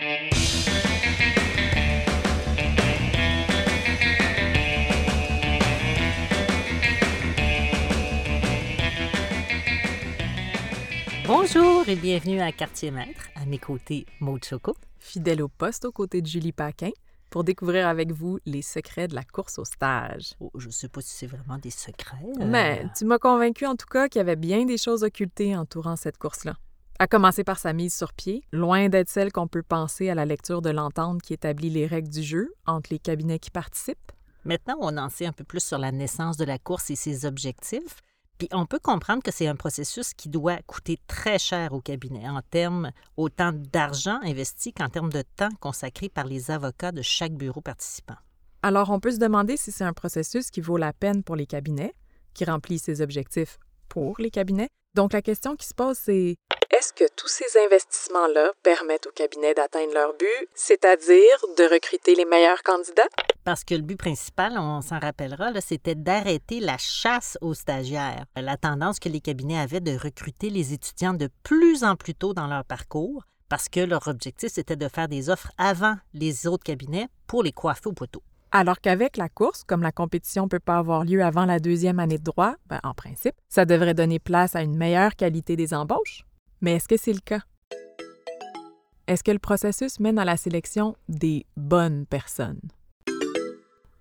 Bonjour et bienvenue à Quartier Maître. À mes côtés, Maud Choco. Fidèle au poste aux côtés de Julie Paquin pour découvrir avec vous les secrets de la course au stage. Oh, je ne sais pas si c'est vraiment des secrets. euh. Mais tu m'as convaincu en tout cas qu'il y avait bien des choses occultées entourant cette course-là. À commencer par sa mise sur pied, loin d'être celle qu'on peut penser à la lecture de l'entente qui établit les règles du jeu entre les cabinets qui participent. Maintenant, on en sait un peu plus sur la naissance de la course et ses objectifs. Puis on peut comprendre que c'est un processus qui doit coûter très cher au cabinet en termes autant d'argent investi qu'en termes de temps consacré par les avocats de chaque bureau participant. Alors on peut se demander si c'est un processus qui vaut la peine pour les cabinets, qui remplit ses objectifs pour les cabinets. Donc la question qui se pose, c'est est-ce que tous ces investissements-là permettent aux cabinets d'atteindre leur but, c'est-à-dire de recruter les meilleurs candidats? Parce que le but principal, on s'en rappellera, c'était d'arrêter la chasse aux stagiaires. La tendance que les cabinets avaient de recruter les étudiants de plus en plus tôt dans leur parcours, parce que leur objectif, c'était de faire des offres avant les autres cabinets pour les coiffer au poteau. Alors qu'avec la course, comme la compétition ne peut pas avoir lieu avant la deuxième année de droit, ben, en principe, ça devrait donner place à une meilleure qualité des embauches. Mais est-ce que c'est le cas? Est-ce que le processus mène à la sélection des bonnes personnes?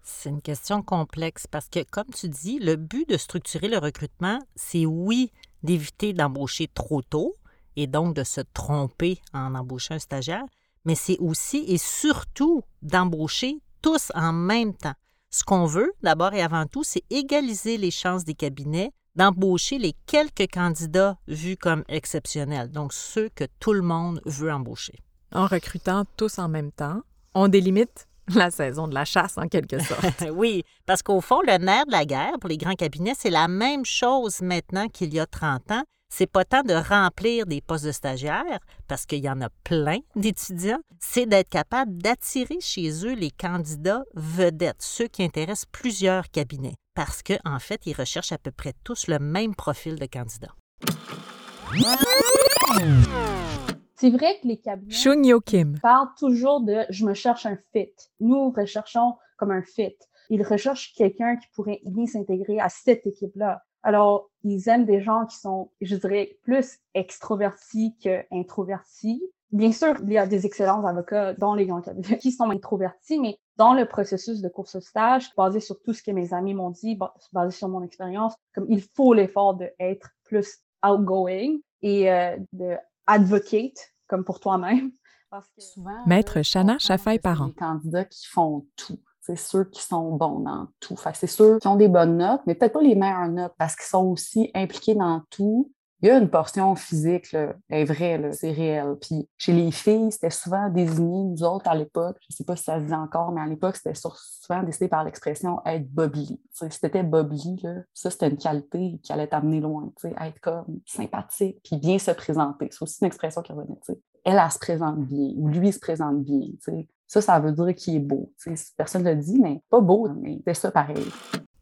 C'est une question complexe parce que, comme tu dis, le but de structurer le recrutement, c'est oui d'éviter d'embaucher trop tôt et donc de se tromper en embauchant un stagiaire, mais c'est aussi et surtout d'embaucher tous en même temps. Ce qu'on veut, d'abord et avant tout, c'est égaliser les chances des cabinets d'embaucher les quelques candidats vus comme exceptionnels, donc ceux que tout le monde veut embaucher. En recrutant tous en même temps, on délimite la saison de la chasse en quelque sorte. oui, parce qu'au fond, le nerf de la guerre pour les grands cabinets, c'est la même chose maintenant qu'il y a 30 ans. C'est pas tant de remplir des postes de stagiaires, parce qu'il y en a plein d'étudiants, c'est d'être capable d'attirer chez eux les candidats vedettes, ceux qui intéressent plusieurs cabinets, parce qu'en en fait, ils recherchent à peu près tous le même profil de candidat. C'est vrai que les cabinets Kim. parlent toujours de je me cherche un fit. Nous recherchons comme un fit. Ils recherchent quelqu'un qui pourrait bien s'intégrer à cette équipe-là. Alors, ils aiment des gens qui sont, je dirais, plus extrovertis qu'introvertis. Bien sûr, il y a des excellents avocats dans les grands cabinets qui sont introvertis, mais dans le processus de course au stage, basé sur tout ce que mes amis m'ont dit, basé sur mon expérience, comme il faut l'effort d'être plus outgoing et euh, de advocate comme pour toi-même. Maître Chana Chafaille-Parent. Les candidats qui font tout. C'est ceux qui sont bons dans tout. C'est ceux qui ont des bonnes notes, mais peut-être pas les meilleures notes parce qu'ils sont aussi impliqués dans tout. Il y a une portion physique, là, elle est vraie, c'est réel. Puis chez les filles, c'était souvent désigné, nous autres à l'époque, je ne sais pas si ça se dit encore, mais à l'époque, c'était souvent décidé par l'expression être. T'sais, si t'étais là, ça c'était une qualité qui allait t'amener loin. Être comme sympathique, puis bien se présenter. C'est aussi une expression qui revenait. T'sais. Elle, elle se présente bien, ou lui se présente bien. Ça, ça veut dire qu'il est beau. Personne ne le dit, mais pas beau, mais c'est ça pareil.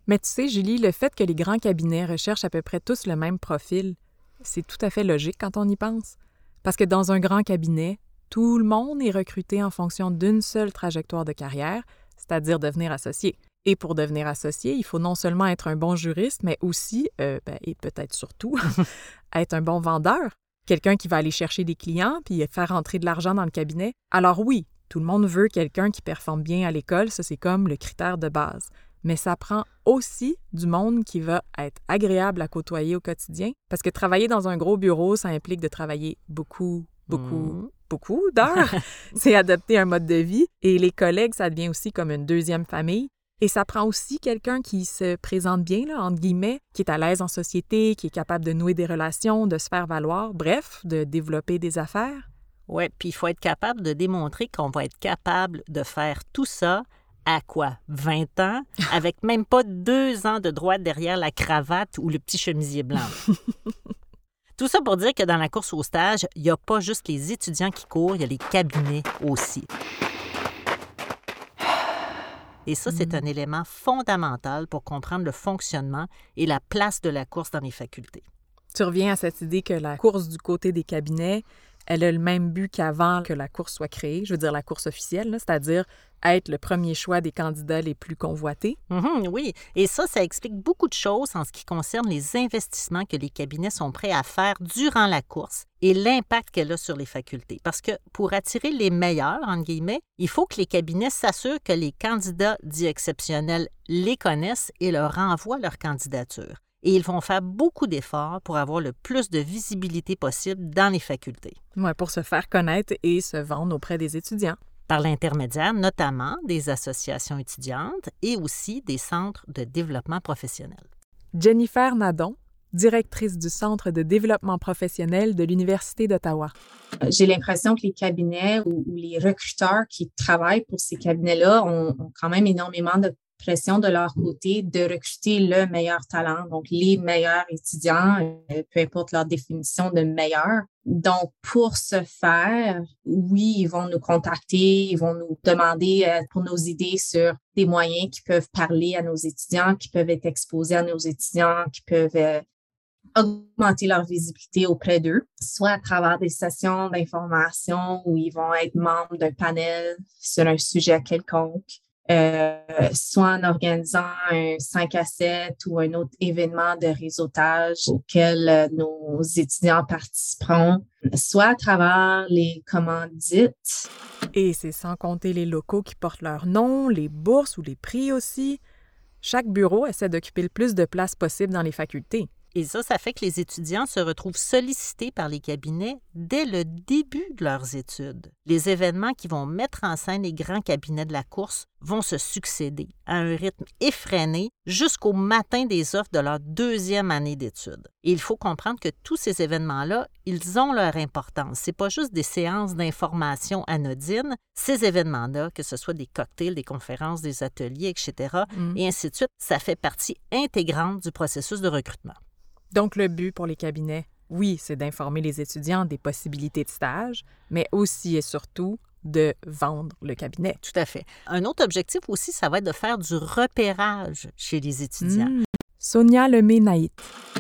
Mais tu sais, Julie, le fait que les grands cabinets recherchent à peu près tous le même profil, c'est tout à fait logique quand on y pense. Parce que dans un grand cabinet, tout le monde est recruté en fonction d'une seule trajectoire de carrière, c'est-à-dire devenir associé. Et pour devenir associé, il faut non seulement être un bon juriste, mais aussi, euh, ben, et peut-être surtout, être un bon vendeur. Quelqu'un qui va aller chercher des clients puis faire rentrer de l'argent dans le cabinet. Alors oui, tout le monde veut quelqu'un qui performe bien à l'école, ça c'est comme le critère de base mais ça prend aussi du monde qui va être agréable à côtoyer au quotidien. Parce que travailler dans un gros bureau, ça implique de travailler beaucoup, beaucoup, mmh. beaucoup d'heures. C'est adopter un mode de vie. Et les collègues, ça devient aussi comme une deuxième famille. Et ça prend aussi quelqu'un qui se présente bien, là, entre guillemets, qui est à l'aise en société, qui est capable de nouer des relations, de se faire valoir, bref, de développer des affaires. Oui, puis il faut être capable de démontrer qu'on va être capable de faire tout ça à quoi? 20 ans, avec même pas deux ans de droit derrière la cravate ou le petit chemisier blanc. Tout ça pour dire que dans la course au stage, il n'y a pas juste les étudiants qui courent, il y a les cabinets aussi. Et ça, c'est un élément fondamental pour comprendre le fonctionnement et la place de la course dans les facultés. Tu reviens à cette idée que la course du côté des cabinets Elle a le même but qu'avant que la course soit créée, je veux dire la course officielle, c'est-à-dire être le premier choix des candidats les plus convoités. Mhm, oui, et ça, ça explique beaucoup de choses en ce qui concerne les investissements que les cabinets sont prêts à faire durant la course et l'impact qu'elle a sur les facultés. Parce que pour attirer les meilleurs, entre guillemets, il faut que les cabinets s'assurent que les candidats dits exceptionnels les connaissent et leur envoient leur candidature et ils vont faire beaucoup d'efforts pour avoir le plus de visibilité possible dans les facultés. Ouais, pour se faire connaître et se vendre auprès des étudiants. Par l'intermédiaire notamment des associations étudiantes et aussi des centres de développement professionnel. Jennifer Nadon, directrice du Centre de développement professionnel de l'Université d'Ottawa. J'ai l'impression que les cabinets ou, les recruteurs qui travaillent pour ces cabinets-là ont, ont, quand même énormément de pression de leur côté de recruter le meilleur talent, donc les meilleurs étudiants, euh, peu importe leur définition de meilleur. Donc, pour ce faire, oui, ils vont nous contacter, ils vont nous demander euh, pour nos idées sur des moyens qui peuvent parler à nos étudiants, qui peuvent être exposés à nos étudiants, qui peuvent euh, augmenter leur visibilité auprès d'eux, soit à travers des sessions d'information où ils vont être membres d'un panel sur un sujet quelconque, euh, soit en organisant un 5 à 7 ou un autre événement de réseautage auquel euh, nos étudiants participeront, soit à travers les commandites. Et c'est sans compter les locaux qui portent leur nom, les bourses ou les prix aussi. Chaque bureau essaie d'occuper le plus de place possible dans les facultés. Et ça, ça fait que les étudiants se retrouvent sollicités par les cabinets dès le début de leurs études. Les événements qui vont mettre en scène les grands cabinets de la course vont se succéder à un rythme effréné jusqu'au matin des offres de leur deuxième année d'études. Et il faut comprendre que tous ces événements-là, ils ont leur importance. C'est pas juste des séances d'information anodines. Ces événements-là, que ce soit des cocktails, des conférences, des ateliers, etc., mm. et ainsi de suite, ça fait partie intégrante du processus de recrutement. Donc, le but pour les cabinets, oui, c'est d'informer les étudiants des possibilités de stage, mais aussi et surtout de vendre le cabinet. Tout à fait. Un autre objectif aussi, ça va être de faire du repérage chez les étudiants. Mmh. Sonia Lemay-Naït.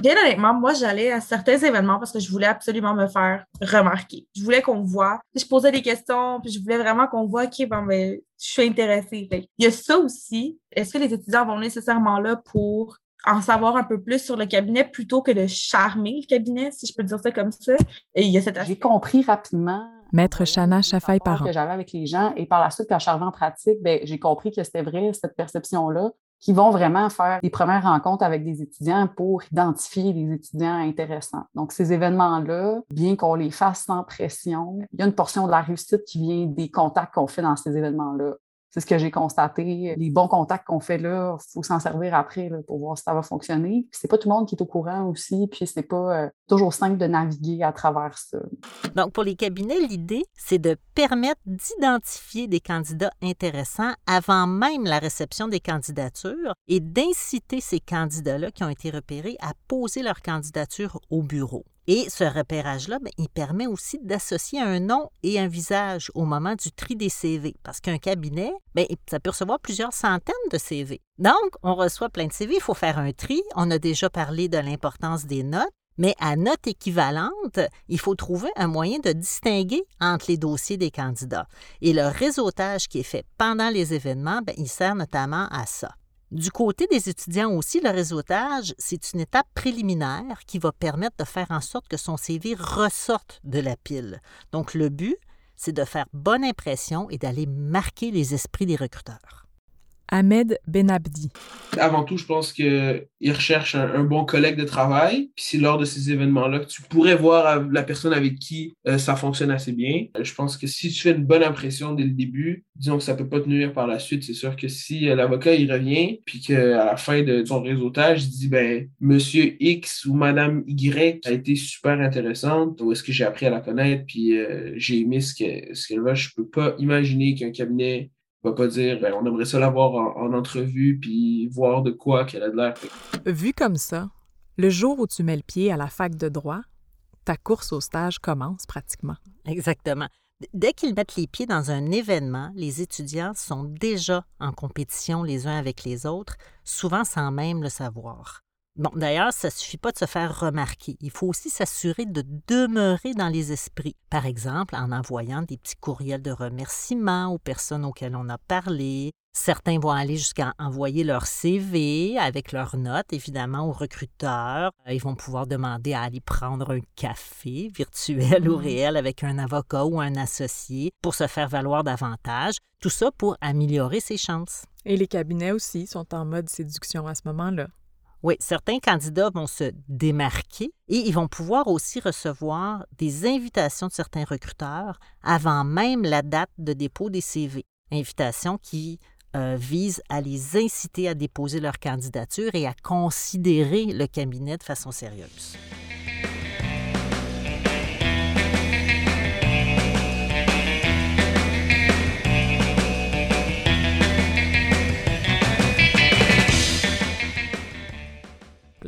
Bien honnêtement, moi, j'allais à certains événements parce que je voulais absolument me faire remarquer. Je voulais qu'on voit. Je posais des questions, puis je voulais vraiment qu'on voit, OK, bon, ben, je suis intéressée. Il y a ça aussi. Est-ce que les étudiants vont nécessairement là pour en savoir un peu plus sur le cabinet plutôt que de charmer le cabinet, si je peux dire ça comme ça. Et il y a cette J'ai compris rapidement. Maître Chana Chafaï parent. que j'avais avec les gens et par la suite quand je suis en pratique, ben, j'ai compris que c'était vrai cette perception là qui vont vraiment faire des premières rencontres avec des étudiants pour identifier des étudiants intéressants. Donc, ces événements-là, bien qu'on les fasse sans pression, il y a une portion de la réussite qui vient des contacts qu'on fait dans ces événements-là c'est ce que j'ai constaté. Les bons contacts qu'on fait là, il faut s'en servir après pour voir si ça va fonctionner. C'est pas tout le monde qui est au courant aussi, puis c'est pas euh, toujours simple de naviguer à travers ça. Donc, pour les cabinets, l'idée, c'est de permettre d'identifier des candidats intéressants avant même la réception des candidatures et d'inciter ces candidats-là qui ont été repérés à poser leur candidature au bureau. Et ce repérage-là, ben, il permet aussi d'associer un nom et un visage au moment du tri des CV, parce qu'un cabinet, bien, ça peut recevoir plusieurs centaines de CV. Donc, on reçoit plein de CV, il faut faire un tri. On a déjà parlé de l'importance des notes. Mais à note équivalente, il faut trouver un moyen de distinguer entre les dossiers des candidats. Et le réseautage qui est fait pendant les événements, bien, il sert notamment à ça. Du côté des étudiants aussi, le réseautage, c'est une étape préliminaire qui va permettre de faire en sorte que son CV ressorte de la pile. Donc le but, c'est de faire bonne impression et d'aller marquer les esprits des recruteurs. Ahmed Benabdi. Avant tout, je pense qu'ils recherchent un, bon collègue de travail. Puis c'est lors de ces événements-là que tu pourrais voir la personne avec qui euh, ça fonctionne assez bien. Je pense que si tu fais une bonne impression dès le début, disons que ça peut pas te nuire par la suite. C'est sûr que si euh, l'avocat il revient, puis qu'à la fin de son réseautage, il dit ben Monsieur X ou Madame Y a été super intéressante, ou est-ce que j'ai appris à la connaître, puis euh, j'ai aimé ce qu'elle ce va, je peux pas imaginer qu'un cabinet va pas dire ben, on aimerait ça l'avoir en, entrevue puis voir de quoi qu'elle a de l'air. Vu comme ça, le jour où tu mets le pied à la fac de droit, ta course au stage commence pratiquement. Exactement. Dès qu'ils mettent les pieds dans un événement, les étudiants sont déjà en compétition les uns avec les autres, souvent sans même le savoir. Bon, d'ailleurs, ça ne suffit pas de se faire remarquer. Il faut aussi s'assurer de demeurer dans les esprits. Par exemple, en envoyant des petits courriels de remerciement aux personnes auxquelles on a parlé. Certains vont aller jusqu'à envoyer leur CV avec leurs notes, évidemment, aux recruteurs. Euh, ils vont pouvoir demander à aller prendre un café virtuel ou mmh. réel avec un avocat ou un associé pour se faire valoir davantage. Tout ça pour améliorer ses chances. Et les cabinets aussi sont en mode séduction à ce moment-là. Oui, certains candidats vont se démarquer et ils vont pouvoir aussi recevoir des invitations de certains recruteurs avant même la date de dépôt des CV. Invitations qui euh, visent à les inciter à déposer leur candidature et à considérer le cabinet de façon sérieuse.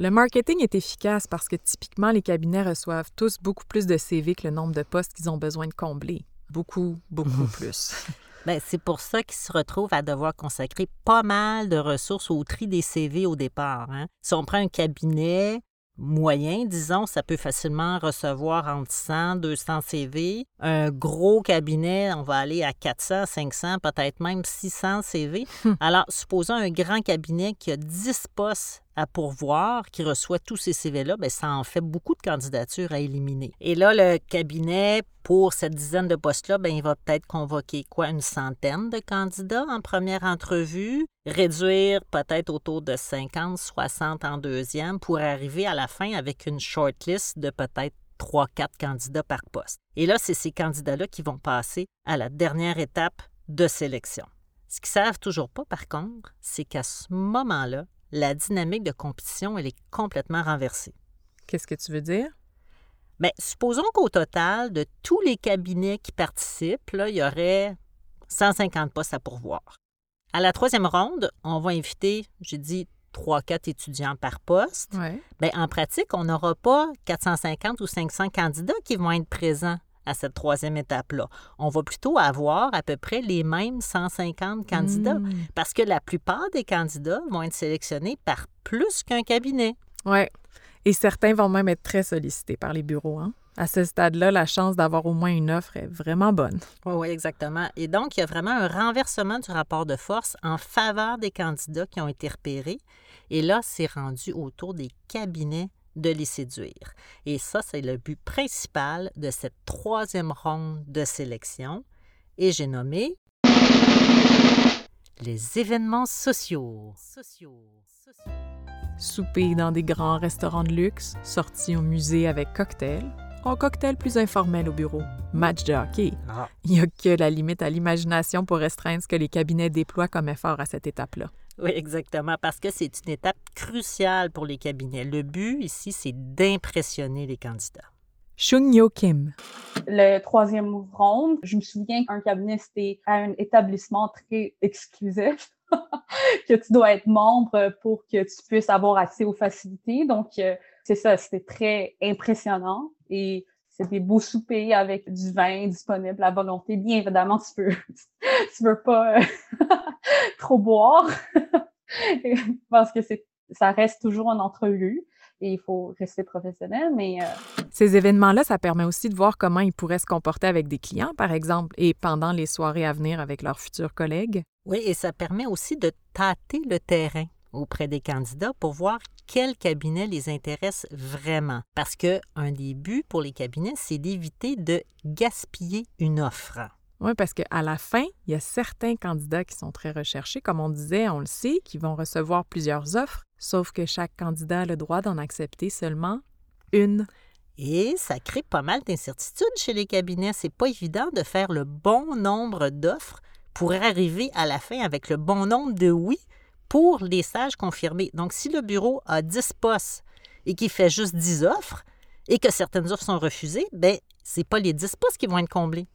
Le marketing est efficace parce que typiquement, les cabinets reçoivent tous beaucoup plus de CV que le nombre de postes qu'ils ont besoin de combler. Beaucoup, beaucoup plus. Bien, c'est pour ça qu'ils se retrouvent à devoir consacrer pas mal de ressources au tri des CV au départ. Hein. Si on prend un cabinet, moyen, disons, ça peut facilement recevoir entre 100, 200 CV. Un gros cabinet, on va aller à 400, 500, peut-être même 600 CV. Hum. Alors, supposons un grand cabinet qui a 10 postes à pourvoir, qui reçoit tous ces CV-là, bien, ça en fait beaucoup de candidatures à éliminer. Et là, le cabinet, pour cette dizaine de postes-là, bien, il va peut-être convoquer quoi, une centaine de candidats en première entrevue, réduire peut-être autour de 50, 60 en deuxième pour arriver à la fin avec une shortlist de peut-être 3-4 candidats par poste. Et là, c'est ces candidats-là qui vont passer à la dernière étape de sélection. Ce qu'ils savent toujours pas, par contre, c'est qu'à ce moment-là, la dynamique de compétition, elle est complètement renversée. Qu'est-ce que tu veux dire? Bien, supposons qu'au total, de tous les cabinets qui participent, là, il y aurait 150 postes à pourvoir. À la troisième ronde, on va inviter, j'ai dit, 3-4 étudiants par poste. Ouais. Bien, en pratique, on n'aura pas 450 ou 500 candidats qui vont être présents à cette troisième étape-là. On va plutôt avoir à peu près les mêmes 150 candidats Hmm. parce que la plupart des candidats vont être sélectionnés par plus qu'un cabinet. Oui. Et certains vont même être très sollicités par les bureaux. Hein? À ce stade-là, la chance d'avoir au moins une offre est vraiment bonne. Oui, oui, exactement. Et donc, il y a vraiment un renversement du rapport de force en faveur des candidats qui ont été repérés. Et là, c'est rendu autour des cabinets de les séduire. Et ça, c'est le but principal de cette troisième ronde de sélection. Et j'ai nommé les événements sociaux. Souper dans des grands restaurants de luxe, sorties au musée avec cocktail, un cocktail plus informel au bureau, match de hockey. Ah. Il n'y a que la limite à l'imagination pour restreindre ce que les cabinets déploient comme effort à cette étape-là. Oui, exactement, parce que c'est une étape cruciale pour les cabinets. Le but ici, c'est d'impressionner les candidats. Chung Yo Kim. Le troisième ronde, je me souviens qu'un cabinet, c'était à un établissement très exclusif, que tu dois être membre pour que tu puisses avoir accès aux facilités. Donc, euh, c'est ça, c'était très impressionnant et c'est des beaux soupers avec du vin disponible à volonté. Bien évidemment, tu peux, tu veux pas trop boire parce que c'est, ça reste toujours une entrevue et il faut rester professionnel, mais euh, Ces événements-là, ça permet aussi de voir comment ils pourraient se comporter avec des clients, par exemple, et pendant les soirées à venir avec leurs futurs collègues. Oui, et ça permet aussi de tâter le terrain auprès des candidats pour voir quel cabinet les intéresse vraiment. Parce que un des buts pour les cabinets, c'est d'éviter de gaspiller une offre. Oui, parce qu'à la fin, il y a certains candidats qui sont très recherchés, comme on disait, on le sait, qui vont recevoir plusieurs offres, sauf que chaque candidat a le droit d'en accepter seulement une. Et ça crée pas mal d'incertitudes chez les cabinets. C'est pas évident de faire le bon nombre d'offres pour arriver à la fin avec le bon nombre de oui pour les stages confirmés. Donc, si le bureau a 10 postes et qu'il fait juste 10 offres et que certaines offres sont refusées, ben c'est pas les 10 postes qui vont être comblés.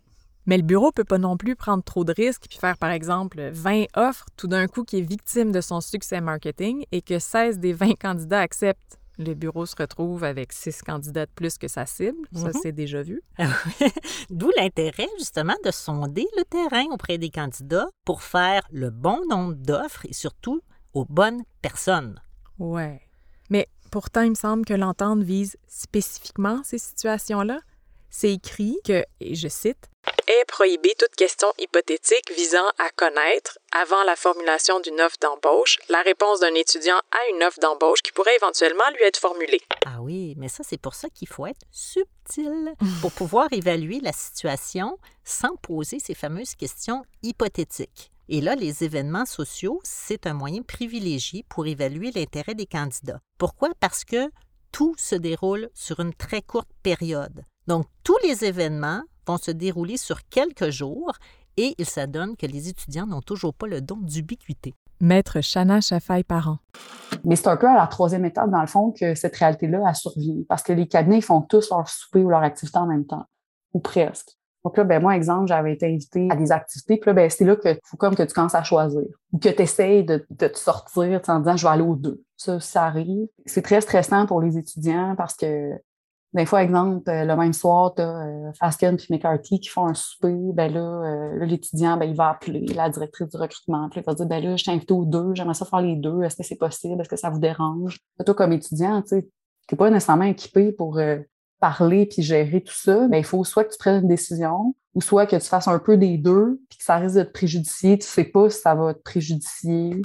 Mais le bureau peut pas non plus prendre trop de risques puis faire, par exemple, 20 offres tout d'un coup qui est victime de son succès marketing et que 16 des 20 candidats acceptent. Le bureau se retrouve avec 6 candidats de plus que sa cible. Ça, Mhm. c'est déjà vu. D'où l'intérêt, justement, de sonder le terrain auprès des candidats pour faire le bon nombre d'offres et surtout aux bonnes personnes. Ouais. Mais pourtant, il me semble que l'entente vise spécifiquement ces situations-là. C'est écrit que, et je cite, est prohibée toute question hypothétique visant à connaître, avant la formulation d'une offre d'embauche, la réponse d'un étudiant à une offre d'embauche qui pourrait éventuellement lui être formulée. Ah oui, mais ça, c'est pour ça qu'il faut être subtil pour pouvoir évaluer la situation sans poser ces fameuses questions hypothétiques. Et là, les événements sociaux, c'est un moyen privilégié pour évaluer l'intérêt des candidats. Pourquoi? Parce que tout se déroule sur une très courte période. Donc, tous les événements vont se dérouler sur quelques jours et il s'adonne que les étudiants n'ont toujours pas le don d'ubiquité. Maître Chana Chafaï-Parent. Mais c'est un peu à la troisième étape, dans le fond, que cette réalité-là, a survient. Parce que les cabinets font tous leur souper ou leur activité en même temps, ou presque. Donc là, ben moi, exemple, j'avais été invitée à des activités, puis là, ben, c'est là que faut comme que tu commences à choisir. Ou que tu essayes de, de, te sortir en disant je vais aller aux deux. Ça, ça arrive. C'est très stressant pour les étudiants parce que des fois, exemple, euh, le même soir, tu as euh, Fasken et McCarthy qui font un souper. Ben là, euh, l'étudiant, ben, il va appeler la directrice du recrutement. Puis il va dire, ben là, je t'ai invité aux deux, j'aimerais ça faire les deux. Est-ce que c'est possible? Est-ce que ça vous dérange? Toi, comme étudiant, tu t'es pas nécessairement équipé pour parler puis gérer tout ça. Ben, il faut soit que tu prennes une décision ou soit que tu fasses un peu des deux, puis que ça risque de te préjudicier. Tu sais pas si ça va te préjudicier.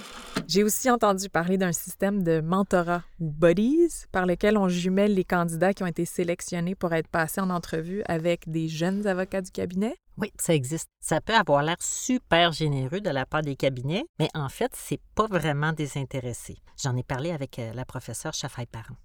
J'ai aussi entendu parler d'un système de mentorat ou buddies par lequel on jumelle les candidats qui ont été sélectionnés pour être passés en entrevue avec des jeunes avocats du cabinet. Oui, ça existe. Ça peut avoir l'air super généreux de la part des cabinets, mais en fait, c'est pas vraiment désintéressé. J'en ai parlé avec euh, la professeure Chafaï-Parent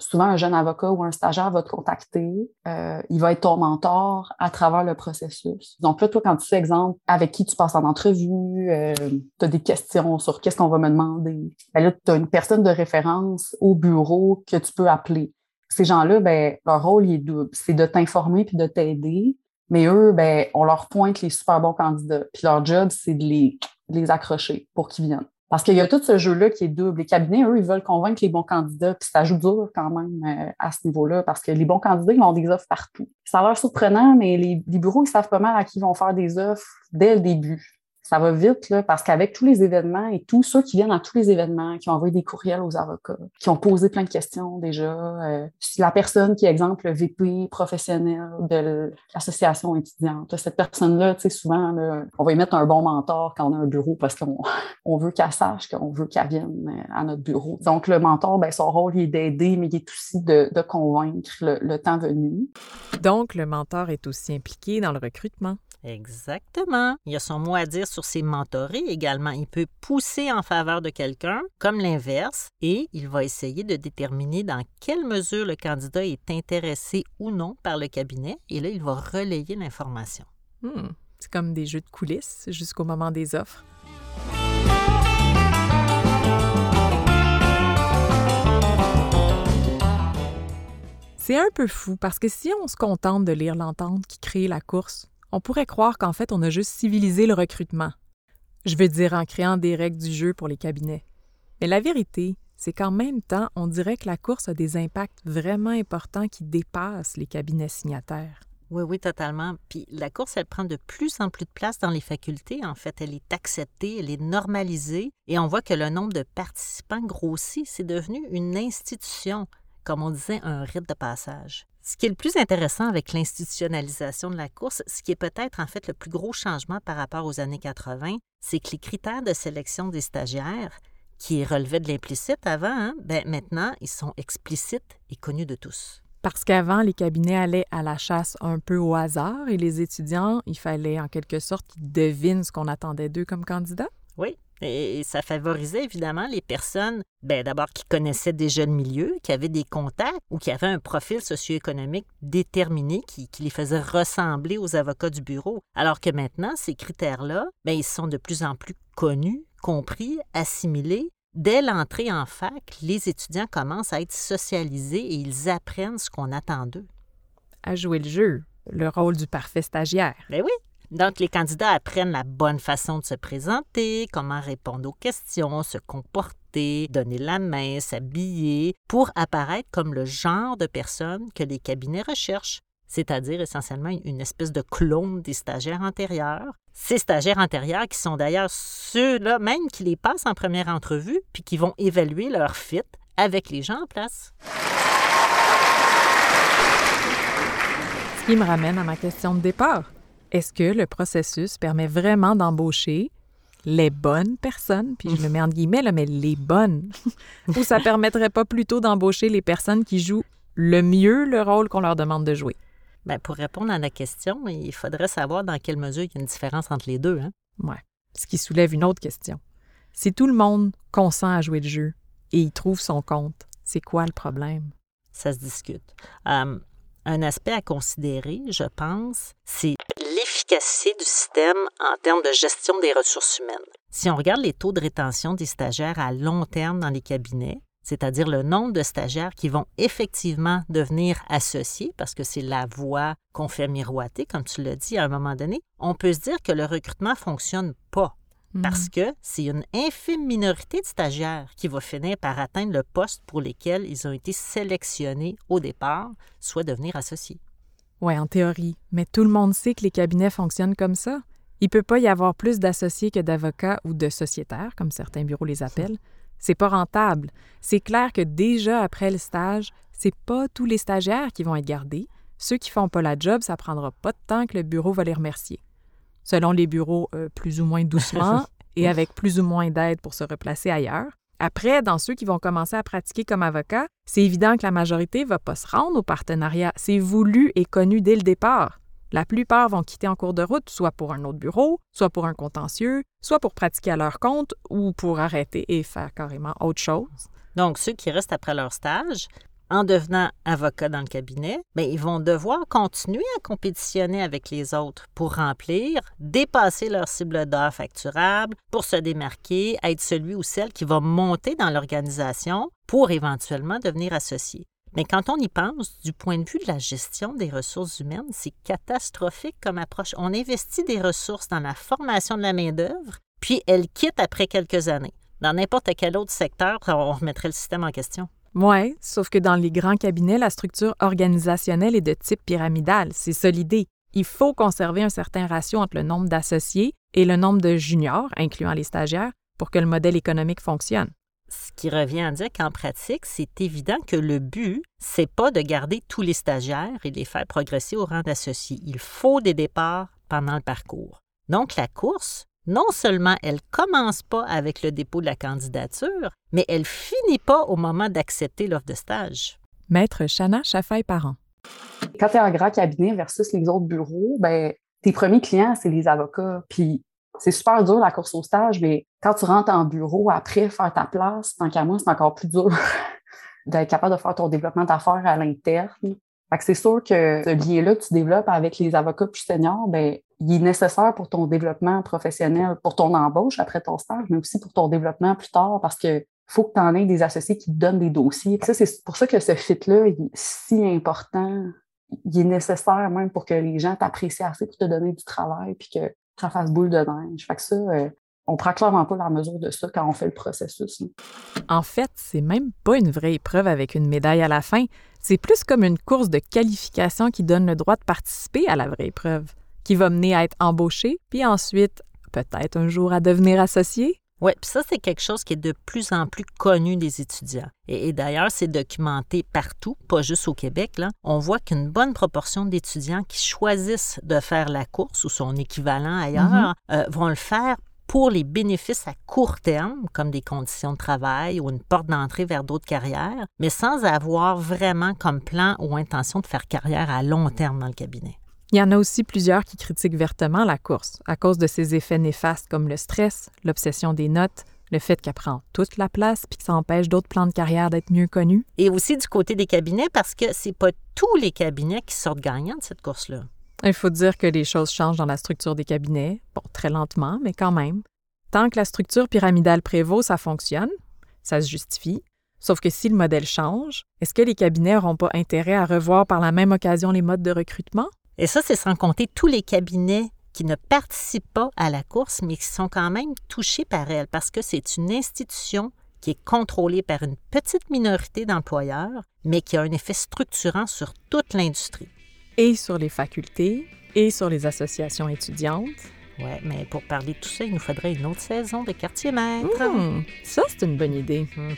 souvent un jeune avocat ou un stagiaire va te contacter, euh, il va être ton mentor à travers le processus. Donc là, toi, quand tu fais exemple avec qui tu passes en entrevue, euh, tu as des questions sur qu'est-ce qu'on va me demander. Ben là, tu as une personne de référence au bureau que tu peux appeler. Ces gens-là, ben, leur rôle il est double. C'est de t'informer puis de t'aider. Mais eux, ben, on leur pointe les super bons candidats. Puis leur job, c'est de les, de les accrocher pour qu'ils viennent. Parce qu'il y a tout ce jeu-là qui est double. Les cabinets, eux, ils veulent convaincre les bons candidats, puis ça joue dur quand même euh, à ce niveau-là, parce que les bons candidats, ils ont des offres partout. Ça a l'air surprenant, mais les, les bureaux, ils savent pas mal à qui ils vont faire des offres dès le début ça va vite, là, parce qu'avec tous les événements et tous ceux qui viennent à tous les événements, qui ont envoyé des courriels aux avocats, qui ont posé plein de questions déjà, euh, la personne qui est, exemple, le VP professionnel de l'association étudiante, cette personne-là, tu sais, souvent, on va y mettre un bon mentor quand on a un bureau parce qu'on on veut qu'elle sache, qu'on veut qu'elle vienne euh, à notre bureau. Donc, le mentor, ben, son rôle, est d'aider, mais il est aussi de, convaincre le temps venu. Donc, le mentor est aussi impliqué dans le recrutement. Exactement. Il a son mot à dire sur ses mentorés également. Il peut pousser en faveur de quelqu'un, comme l'inverse, et il va essayer de déterminer dans quelle mesure le candidat est intéressé ou non par le cabinet, et là, il va relayer l'information. Hmm. C'est comme des jeux de coulisses jusqu'au moment des offres. C'est un peu fou parce que si on se contente de lire l'entente qui crée la course, on pourrait croire qu'en fait, on a juste civilisé le recrutement. Je veux dire en créant des règles du jeu pour les cabinets. Mais la vérité, c'est qu'en même temps, on dirait que la course a des impacts vraiment importants qui dépassent les cabinets signataires. Oui, oui, totalement. Puis la course, elle prend de plus en plus de place dans les facultés. En fait, elle est acceptée, elle est normalisée et on voit que le nombre de participants grossit. C'est devenu une institution, comme on disait, un rite de passage. Ce qui est le plus intéressant avec l'institutionnalisation de la course, ce qui est peut-être en fait le plus gros changement par rapport aux années 80, c'est que les critères de sélection des stagiaires, qui relevaient de l'implicite avant, hein, ben maintenant, ils sont explicites et connus de tous. Parce qu'avant, les cabinets allaient à la chasse un peu au hasard et les étudiants, il fallait en quelque sorte qu'ils devinent ce qu'on attendait d'eux comme candidats? Oui, et ça favorisait évidemment les personnes, ben, d'abord qui connaissaient déjà le milieu, qui avaient des contacts ou qui avaient un profil socio-économique déterminé qui, les faisait ressembler aux avocats du bureau. Alors que maintenant, ces critères-là, ben, ils sont de plus en plus connus, compris, assimilés. Dès l'entrée en fac, les étudiants commencent à être socialisés et ils apprennent ce qu'on attend d'eux. À jouer le jeu, le rôle du parfait stagiaire. Ben oui, donc, les candidats apprennent la bonne façon de se présenter, comment répondre aux questions, se comporter, donner la main, s'habiller, pour apparaître comme le genre de personne que les cabinets recherchent, c'est-à-dire essentiellement une espèce de clone des stagiaires antérieurs. Ces stagiaires antérieurs qui sont d'ailleurs ceux-là même qui les passent en première entrevue, puis qui vont évaluer leur fit avec les gens en place. Ce qui me ramène à ma question de départ. Est-ce que le processus permet vraiment d'embaucher les bonnes personnes, puis je le mets en guillemets, là, mais les bonnes, ou ça permettrait pas plutôt d'embaucher les personnes qui jouent le mieux le rôle qu'on leur demande de jouer? Bien, pour répondre à la question, il faudrait savoir dans quelle mesure il y a une différence entre les deux. Hein? Ouais. Ce qui soulève une autre question. Si tout le monde consent à jouer le jeu et y trouve son compte, c'est quoi le problème? Ça se discute. Hum, un aspect à considérer, je pense, c'est l'efficacité du système en termes de gestion des ressources humaines. Si on regarde les taux de rétention des stagiaires à long terme dans les cabinets, c'est-à-dire le nombre de stagiaires qui vont effectivement devenir associés, parce que c'est la voie qu'on fait miroiter, comme tu l'as dit à un moment donné, on peut se dire que le recrutement ne fonctionne pas. Parce Mhm. que c'est une infime minorité de stagiaires qui va finir par atteindre le poste pour lequel ils ont été sélectionnés au départ, soit devenir associés. Oui, en théorie. Mais tout le monde sait que les cabinets fonctionnent comme ça. Il peut pas y avoir plus d'associés que d'avocats ou de sociétaires, comme certains bureaux les appellent. C'est pas rentable. C'est clair que déjà après le stage, c'est pas tous les stagiaires qui vont être gardés. Ceux qui font pas la job, ça prendra pas de temps que le bureau va les remercier. Selon les bureaux, euh, plus ou moins doucement et avec plus ou moins d'aide pour se replacer ailleurs. Après, dans ceux qui vont commencer à pratiquer comme avocat, c'est évident que la majorité va pas se rendre au partenariat. C'est voulu et connu dès le départ. La plupart vont quitter en cours de route, soit pour un autre bureau, soit pour un contentieux, soit pour pratiquer à leur compte ou pour arrêter et faire carrément autre chose. Donc, ceux qui restent après leur stage, en devenant avocat dans le cabinet, bien, ils vont devoir continuer à compétitionner avec les autres pour remplir, dépasser leur cible d'heures facturable, pour se démarquer, être celui ou celle qui va monter dans l'organisation pour éventuellement devenir associé. Mais quand on y pense, du point de vue de la gestion des ressources humaines, c'est catastrophique comme approche. On investit des ressources dans la formation de la main-d'œuvre, puis elle quitte après quelques années. Dans n'importe quel autre secteur, on remettrait le système en question. Ouais, sauf que dans les grands cabinets, la structure organisationnelle est de type pyramidal. C'est ça l'idée. Il faut conserver un certain ratio entre le nombre d'associés et le nombre de juniors, incluant les stagiaires, pour que le modèle économique fonctionne. Ce qui revient à dire qu'en pratique, c'est évident que le but, c'est pas de garder tous les stagiaires et de les faire progresser au rang d'associés. Il faut des départs pendant le parcours. Donc, la course, non seulement elle commence pas avec le dépôt de la candidature, mais elle finit pas au moment d'accepter l'offre de stage. Maître Chana Chafaille-Parent. Quand tu es en grand cabinet versus les autres bureaux, ben, tes premiers clients, c'est les avocats. Puis c'est super dur la course au stage, mais quand tu rentres en bureau après faire ta place, tant qu'à moi, c'est encore plus dur d'être capable de faire ton développement d'affaires à l'interne. Fait que c'est sûr que ce lien-là que tu développes avec les avocats plus seniors, ben, il est nécessaire pour ton développement professionnel, pour ton embauche après ton stage, mais aussi pour ton développement plus tard parce que faut que tu en aies des associés qui te donnent des dossiers. Ça, c'est pour ça que ce fit-là est si important. Il est nécessaire même pour que les gens t'apprécient assez pour te donner du travail puis que ça fasse boule de neige. Fait que ça, euh, on prend clairement pas la mesure de ça quand on fait le processus. En fait, c'est même pas une vraie épreuve avec une médaille à la fin. C'est plus comme une course de qualification qui donne le droit de participer à la vraie épreuve, qui va mener à être embauché, puis ensuite, peut-être un jour à devenir associé. Oui, puis ça, c'est quelque chose qui est de plus en plus connu des étudiants. Et, et d'ailleurs, c'est documenté partout, pas juste au Québec. Là. On voit qu'une bonne proportion d'étudiants qui choisissent de faire la course ou son équivalent ailleurs euh, vont le faire pour les bénéfices à court terme, comme des conditions de travail ou une porte d'entrée vers d'autres carrières, mais sans avoir vraiment comme plan ou intention de faire carrière à long terme dans le cabinet. Il y en a aussi plusieurs qui critiquent vertement la course à cause de ses effets néfastes comme le stress, l'obsession des notes, le fait qu'elle prend toute la place puis que ça empêche d'autres plans de carrière d'être mieux connus. Et aussi du côté des cabinets, parce que c'est pas tous les cabinets qui sortent gagnants de cette course-là. Il faut dire que les choses changent dans la structure des cabinets, très lentement, mais quand même. Tant que la structure pyramidale prévaut, ça fonctionne, ça se justifie. Sauf que si le modèle change, est-ce que les cabinets n'auront pas intérêt à revoir par la même occasion les modes de recrutement? Et ça, c'est sans compter tous les cabinets qui ne participent pas à la course, mais qui sont quand même touchés par elle, parce que c'est une institution qui est contrôlée par une petite minorité d'employeurs, mais qui a un effet structurant sur toute l'industrie et sur les facultés et sur les associations étudiantes. Ouais, mais pour parler de tout ça, il nous faudrait une autre saison de quartier maître. Hmm, ça, c'est une bonne idée. Mhm.